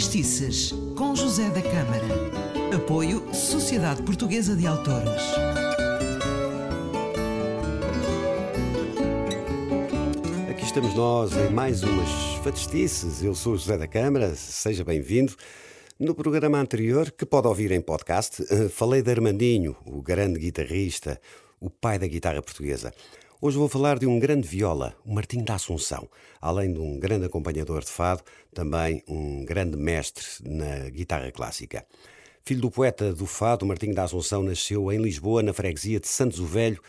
Factistices, com José da Câmara. Apoio Sociedade Portuguesa de Autores. Aqui estamos nós em mais umas Factistices. Eu sou José da Câmara, seja bem-vindo. No programa anterior, que pode ouvir em podcast, eh, falei de Armandinho, o grande guitarrista, o pai da guitarra portuguesa. Hoje vou falar de um grande viola, o Martim da Assunção. Além de um grande acompanhador de fado, também um grande mestre na guitarra clássica. Filho do poeta do fado, Martim da Assunção nasceu em Lisboa, na freguesia de Santos o Velho,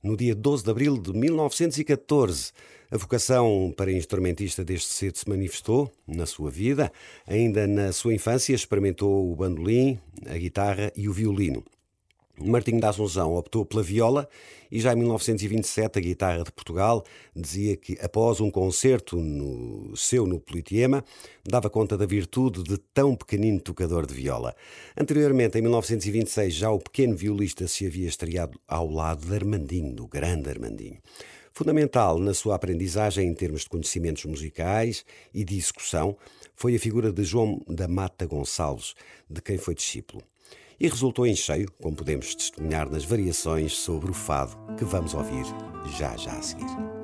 no dia 12 de abril de 1914. A vocação para instrumentista desde cedo se manifestou na sua vida. Ainda na sua infância experimentou o bandolim, a guitarra e o violino. Martinho da Assunção optou pela viola e já em 1927 a guitarra de Portugal dizia que após um concerto no, seu no Politeama dava conta da virtude de tão pequenino tocador de viola. Anteriormente, em 1926, já o pequeno violista se havia estreado ao lado de Armandinho, do grande Armandinho. Fundamental na sua aprendizagem em termos de conhecimentos musicais e de execução foi a figura de João da Mata Gonçalves, de quem foi discípulo e resultou em cheio, como podemos testemunhar nas variações sobre o fado que vamos ouvir já já a seguir.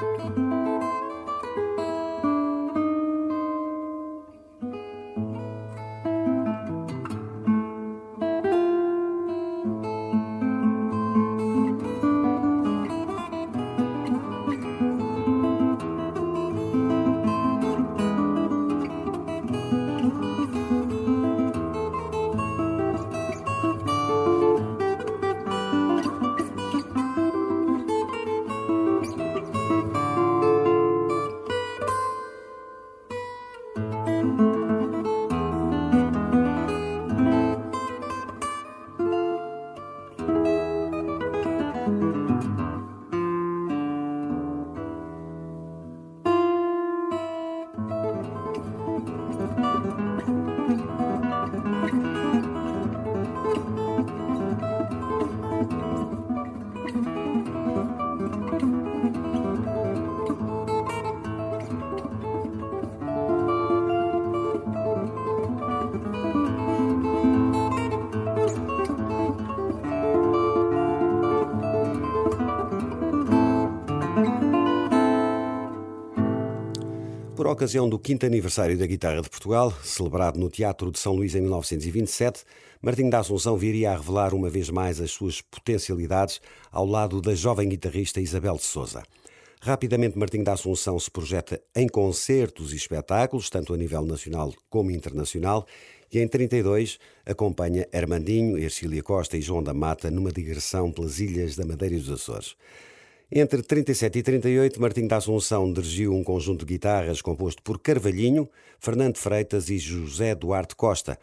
Música Por ocasião do quinto aniversário da Guitarra de Portugal, celebrado no Teatro de São Luís em 1927, Martim da Assunção viria a revelar uma vez mais as suas potencialidades ao lado da jovem guitarrista Isabel de Souza. Rapidamente, Martim da Assunção se projeta em concertos e espetáculos, tanto a nível nacional como internacional, e em 32 acompanha Armandinho, Ercília Costa e João da Mata numa digressão pelas ilhas da Madeira e dos Açores. Entre 37 e 38, Martim da Assunção dirigiu um conjunto de guitarras composto por Carvalhinho, Fernando Freitas e José Duarte Costa.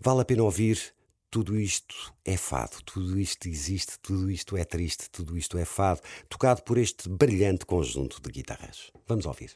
Vale a pena ouvir. Tudo isto é fado, tudo isto existe, tudo isto é triste, tudo isto é fado, tocado por este brilhante conjunto de guitarras. Vamos ouvir.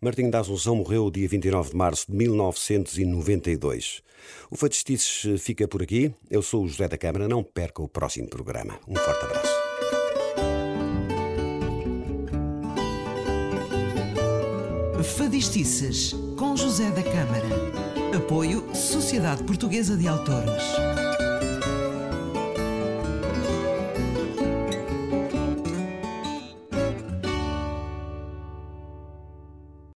Martinho da Assunção morreu dia 29 de março de 1992. O Fadistices fica por aqui. Eu sou o José da Câmara. Não perca o próximo programa. Um forte abraço. Fadistices com José da Câmara. Apoio Sociedade Portuguesa de Autores.